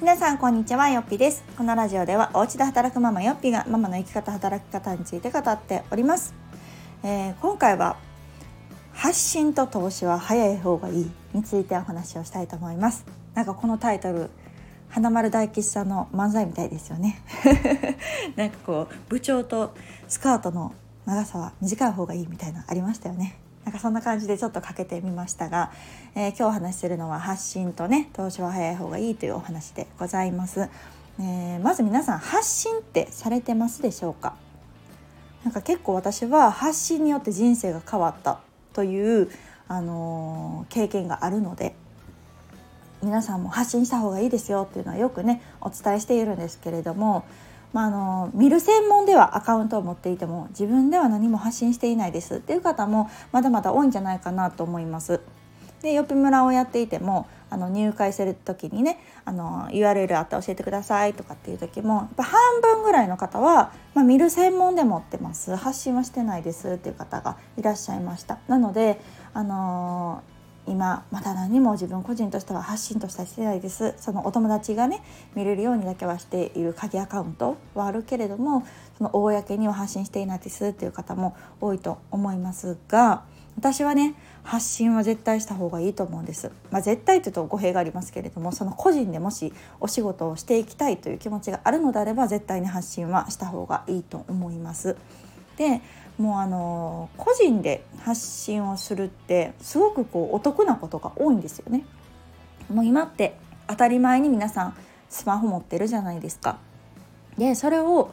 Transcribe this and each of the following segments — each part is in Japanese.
皆さんこんにちはよっぴです。このラジオではお家で働くママよっぴがママの生き方働き方について語っております、えー、今回は発信と投資は早い方がいいについてお話をしたいと思います。なんかこのタイトル花丸大吉さんの漫才みたいですよね。なんかこう部長とスカートの長さは短い方がいいみたいなありましたよね。なんかそんな感じでちょっとかけてみましたが、えー、今日お話しするのは発信とね投資は早い方がいいというお話でございます、えー、まず皆さん発信ってされてますでしょうか？なんか結構私は発信によって人生が変わったという、あのー、経験があるので皆さんも発信した方がいいですよっていうのはよくねお伝えしているんですけれどもまあ、あの見る専門ではアカウントを持っていても自分では何も発信していないですっていう方もまだまだ多いんじゃないかなと思います。でよぴ村をやっていてもあの入会する時にねあの URL あったら教えてくださいとかっていう時もやっぱ半分ぐらいの方は、まあ、見る専門で持ってます発信はしてないですっていう方がいらっしゃいましたなのであのー今まだ何も自分個人としては発信としたしてないです。そのお友達がね見れるようにだけはしている鍵アカウントはあるけれどもその公には発信していないですっていう方も多いと思いますが私はね発信は絶対した方がいいと思うんです、まあ、絶対というと語弊がありますけれどもその個人でもしお仕事をしていきたいという気持ちがあるのであれば絶対に発信はした方がいいと思います。でもうあの個人で発信をするってすごくこうお得なことが多いんですよね。もう今って当たり前に皆さんスマホ持ってるじゃないですか。でそれを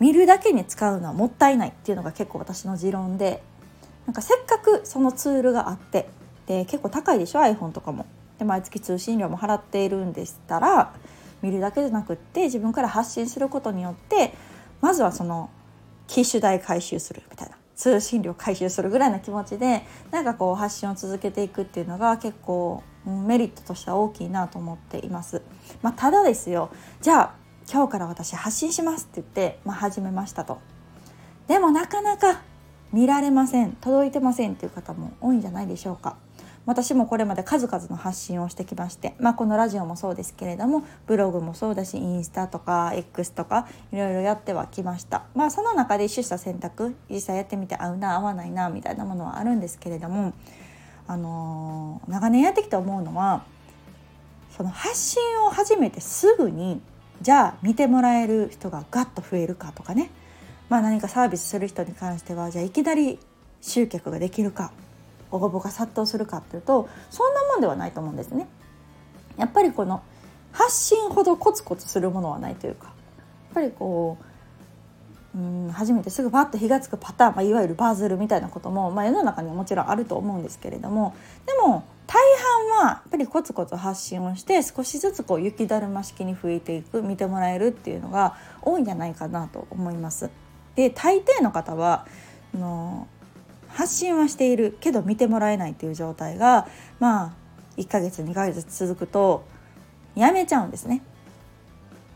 見るだけに使うのはもったいないっていうのが結構私の持論でなんかせっかくそのツールがあってで結構高いでしょ？iPhone とかも。で毎月通信料も払っているんでしたら見るだけじゃなくって自分から発信することによってまずはその機種代回収するみたいな通信料回収するぐらいの気持ちでなんかこう発信を続けていくっていうのが結構メリットとしては大きいなと思っています。まあ、ただですよじゃあ今日から私発信しますって言って、まあ、始めましたと。でもなかなか見られません届いてませんっていう方も多いんじゃないでしょうか。私もこれまで数々の発信をしてきまして、まあ、このラジオもそうですけれどもブログもそうだしインスタとか X とかいろいろやってはきました、まあ、その中で取捨選択実際やってみて合うな合わないなみたいなものはあるんですけれども、あのー、長年やってきて思うのはその発信を始めてすぐにじゃあ見てもらえる人がガッと増えるかとかね、まあ、何かサービスする人に関してはじゃあいきなり集客ができるか。応募が殺到するかっていうとそんなもんではないと思うんですね。やっぱりこの発信ほどコツコツするものはないというかやっぱりこううん初めてすぐパッと火が付くパターン、まあ、いわゆるバズるみたいなことも、まあ、世の中にはもちろんあると思うんですけれどもでも大半はやっぱりコツコツ発信をして少しずつこう雪だるま式に増えていく見てもらえるっていうのが多いんじゃないかなと思います。で大抵の方はの発信はしているけど見てもらえないっていう状態がまあ1ヶ月2ヶ月続くとやめちゃうんですね。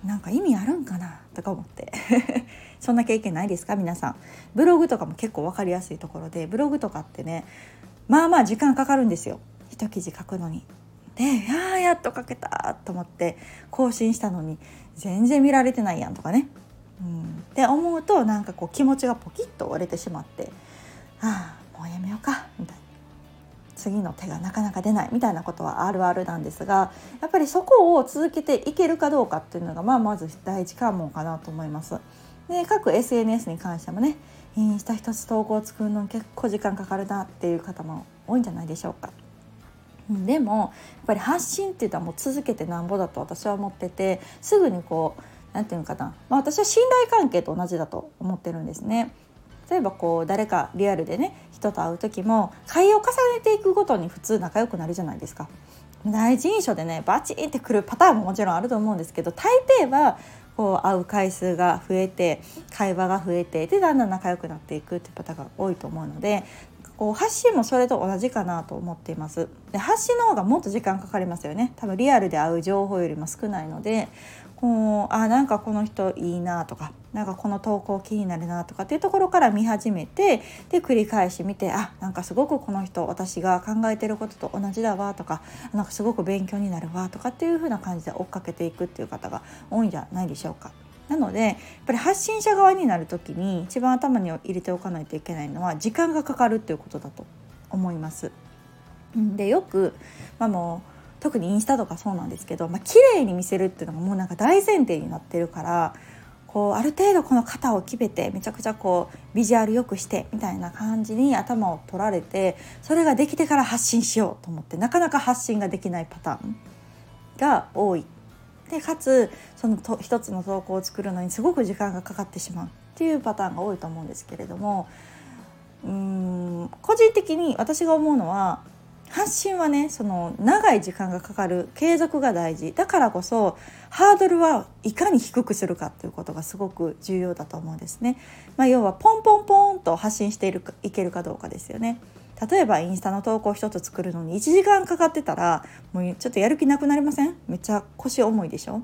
なんか意味あるんかな？とか思って そんな経験ないですか？皆さんブログとかも結構分かりやすいところでブログとかってねまあまあ時間かかるんですよ一記事書くのに。で「ややっと書けた」と思って更新したのに全然見られてないやんとかね。うん、って思うとなんかこう気持ちがポキッと割れてしまってああもうやめようかみたいな次の手がなかなか出ないみたいなことはあるあるなんですがやっぱりそこを続けていけるかどうかっていうのが、まあ、まず第一関門かなと思います。で各 SNS に関してもねインスタ一つ投稿を作るの結構時間かかるなっていう方も多いんじゃないでしょうか。でもやっぱり発信っていうのはもう続けてなんぼだと私は思っててすぐにこう何て言うのかな、まあ、私は信頼関係と同じだと思ってるんですね。例えばこう誰かリアルでね人と会う時も会を重ねていくごとに普通仲良くなるじゃないですか。第一印象でねバチンってくるパターンももちろんあると思うんですけど大抵はこう会う回数が増えて会話が増えてでだんだん仲良くなっていくっていうパターンが多いと思うのでこう発信もそれと同じかなと思っていますで発信の方がもっと時間かかりますよね多分リアルで会う情報よりも少ないのでこうあなんかこの人いいなとかなんかこの投稿気になるなとかっていうところから見始めてで繰り返し見てあなんかすごくこの人私が考えてることと同じだわとかなんかすごく勉強になるわとかっていう風な感じで追っかけていくっていう方が多いんじゃないでしょうか。なのでやっぱり発信者側になる時に一番頭に入れておかないといけないのは時間がかかるっていうことだと思います。でよく、まあ、もう特にインスタとかそうなんですけど、まあ綺麗に見せるっていうのがもうなんか大前提になってるからこうある程度この肩を決めてめちゃくちゃこうビジュアル良くしてみたいな感じに頭を取られてそれができてから発信しようと思ってなかなか発信ができないパターンが多い。でかつそのと一つの投稿を作るのにすごく時間がかかってしまうっていうパターンが多いと思うんですけれどもうーん個人的に私が思うのは発信はねその長い時間がかかる継続が大事だからこそハードルはいかに低くするかっていうことがすごく重要だと思うんですね。まあ、要はポンポンポンと発信しているかいけるかどうかですよね。例えばインスタの投稿一つ作るのに1時間かかってたらもうちょっとやる気なくなりません？めっちゃ腰重いでしょ？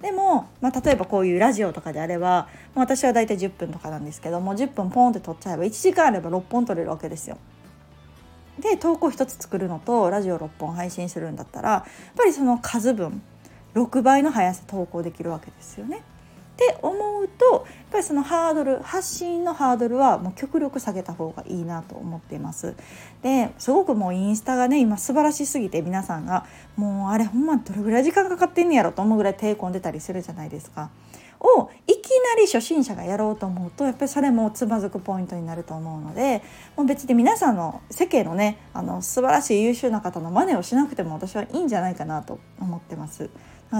でも、まあ、例えばこういうラジオとかであれば私は大体10分とかなんですけども10分ポンって撮っちゃえば1時間あれば6本撮れるわけですよ。で投稿1つ作るのとラジオ6本配信するんだったらやっぱりその数分6倍の速さ投稿できるわけですよね。って思うとやっぱりそのハードル発信のハードルはもう極力下げた方がいいなと思っています。ですごくもうインスタがね今素晴らしすぎて皆さんがもうあれほんまどれぐらい時間かかってんねやろと思うぐらい手込んでたりするじゃないですか。をいきなり初心者がやろうと思うとやっぱりそれもつまずくポイントになると思うのでもう別に皆さんの世間のねあの素晴らしい優秀な方の真似をしなくても私はいいんじゃないかなと思ってます。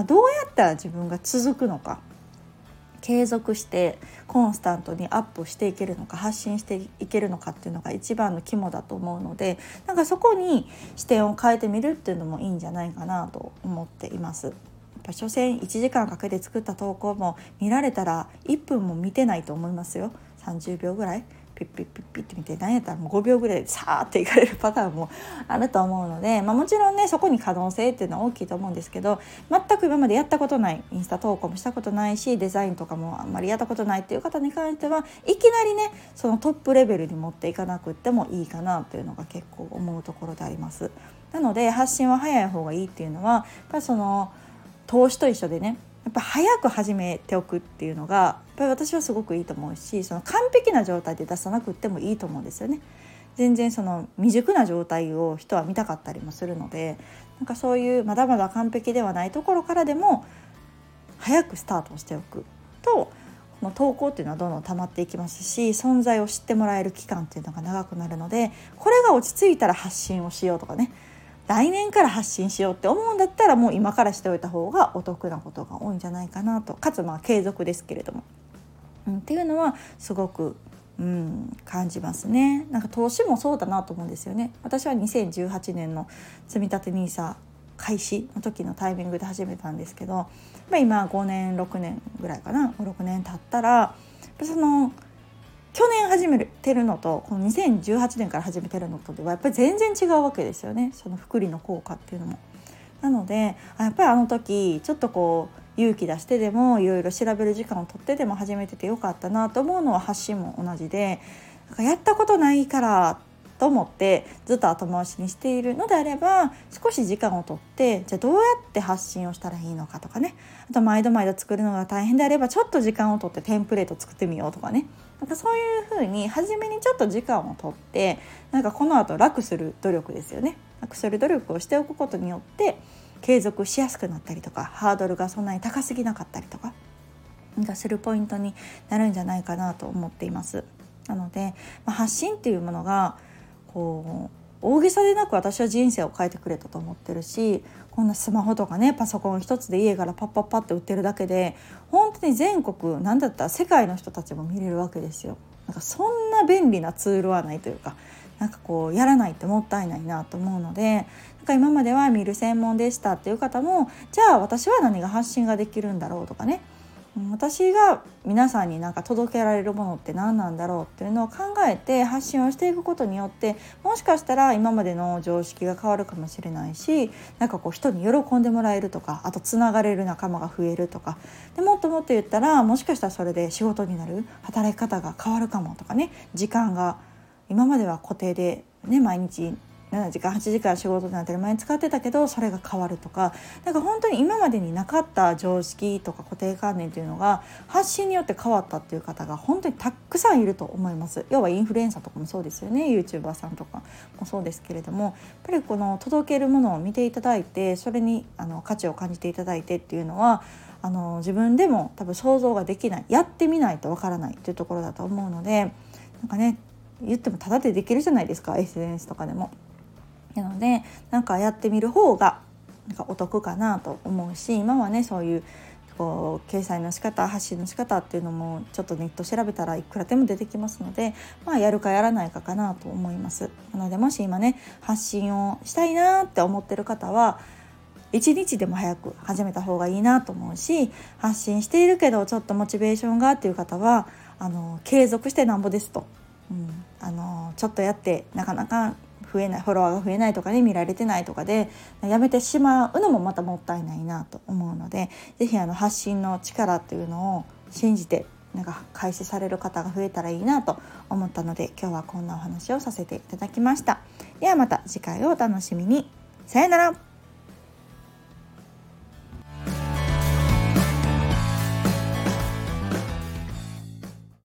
どうやったら自分が続くのか継続してコンスタントにアップしていけるのか発信していけるのかっていうのが一番の肝だと思うのでなんかそこに視点を変えてみるっていうのもいいんじゃないかなと思っています。ぱ所詮1時間かけて作った投稿も見られたら1分も見てないと思いますよ30秒ぐらいピッピッピッピッって見て何やったらもう5秒ぐらいでさーっていかれるパターンも あると思うので、まあ、もちろんねそこに可能性っていうのは大きいと思うんですけど全く今までやったことないインスタ投稿もしたことないしデザインとかもあんまりやったことないっていう方に関してはいきなりねそのトップレベルに持っていかなくってもいいかなというのが結構思うところであります。なので発信は早い方がいいっていうのはやっぱりその投資と一緒でねやっぱ早く始めておくっていうのがやっぱり私はすごくいいと思うしその完璧な状態で出さなくてもいいと思うんですよね。全然その未熟な状態を人は見たかったりもするのでなんかそういうまだまだ完璧ではないところからでも早くスタートをしておくとこの投稿っていうのはどんどん溜まっていきますし存在を知ってもらえる期間っていうのが長くなるのでこれが落ち着いたら発信をしようとかね来年から発信しようって思うんだったらもう今からしておいた方がお得なことが多いんじゃないかなと。かつまあ継続ですけれども、うん、っていうのはすごく、うん、感じますね。なんか投資もそうだなと思うんですよね。私は2018年の積立 NISA 開始の時のタイミングで始めたんですけど、まあ、今5年6年ぐらいかな。56年経ったらその去年始めてるのとこの2018年から始めてるのとではやっぱり全然違うわけですよねその福利の効果っていうのも。なのでやっぱりあの時ちょっとこう勇気出してでもいろいろ調べる時間を取ってでも始めててよかったなと思うのは発信も同じでやったことないからと思ってずっと後回しにしているのであれば少し時間をとってじゃあどうやって発信をしたらいいのかとかね。あと毎度毎度作るのが大変であればちょっと時間をとってテンプレート作ってみようとかね。なんかそういうふうに初めにちょっと時間をとってなんかこのあと楽する努力ですよね。楽する努力をしておくことによって継続しやすくなったりとかハードルがそんなに高すぎなかったりとかがするポイントになるんじゃないかなと思っています。なので、まあ、発信っていうものがこう大げさでなく私は人生を変えてくれたと思ってるしこんなスマホとかねパソコン一つで家からパッパッパって売ってるだけで本当に全国何だったら世界の人たちも見れるわけですよ。なんかそんな便利なツールはないというかなんかこうやらないってもったいないなと思うのでなんか今までは見る専門でしたっていう方もじゃあ私は何が発信ができるんだろうとかね私が皆さんになんか届けられるものって何なんだろうっていうのを考えて発信をしていくことによってもしかしたら今までの常識が変わるかもしれないしなんかこう人に喜んでもらえるとかあとつながれる仲間が増えるとかでもっともっと言ったらもしかしたらそれで仕事になる働き方が変わるかもとかね時間が今までは固定で、ね、毎日7時間8時間仕事に当たり前に使ってたけどそれが変わるとかなんか本当に今までになかった常識とか固定観念というのが発信によって変わったっていう方が本当にたくさんいると思います。要はインフルエンサーとかもそうですよね。YouTuber さんとかもそうですけれどもやっぱりこの届けるものを見ていただいてそれにあの価値を感じていただいてっていうのはあの自分でも多分想像ができないやってみないとわからないっていうところだと思うのでなんかね言ってもただでできるじゃないですか。SNS とかでも。なのでなんかやってみる方がなんかお得かなと思うし今はねそういうこう掲載の仕方発信の仕方っていうのもちょっとネット調べたらいくらでも出てきますので、まあ、やるかやらないかかなと思います。なのでもし今ね発信をしたいなって思ってる方は一日でも早く始めた方がいいなと思うし発信しているけどちょっとモチベーションがっていう方はあの継続してなんぼですと、うん、あのちょっとやってなかなか増えないフォロワーが増えないとかね見られてないとかでやめてしまうのもまたもったいないなと思うので是非発信の力っていうのを信じてなんか開始される方が増えたらいいなと思ったので今日はこんなお話をさせていただきました。ではまた次回をお楽しみに。さよなら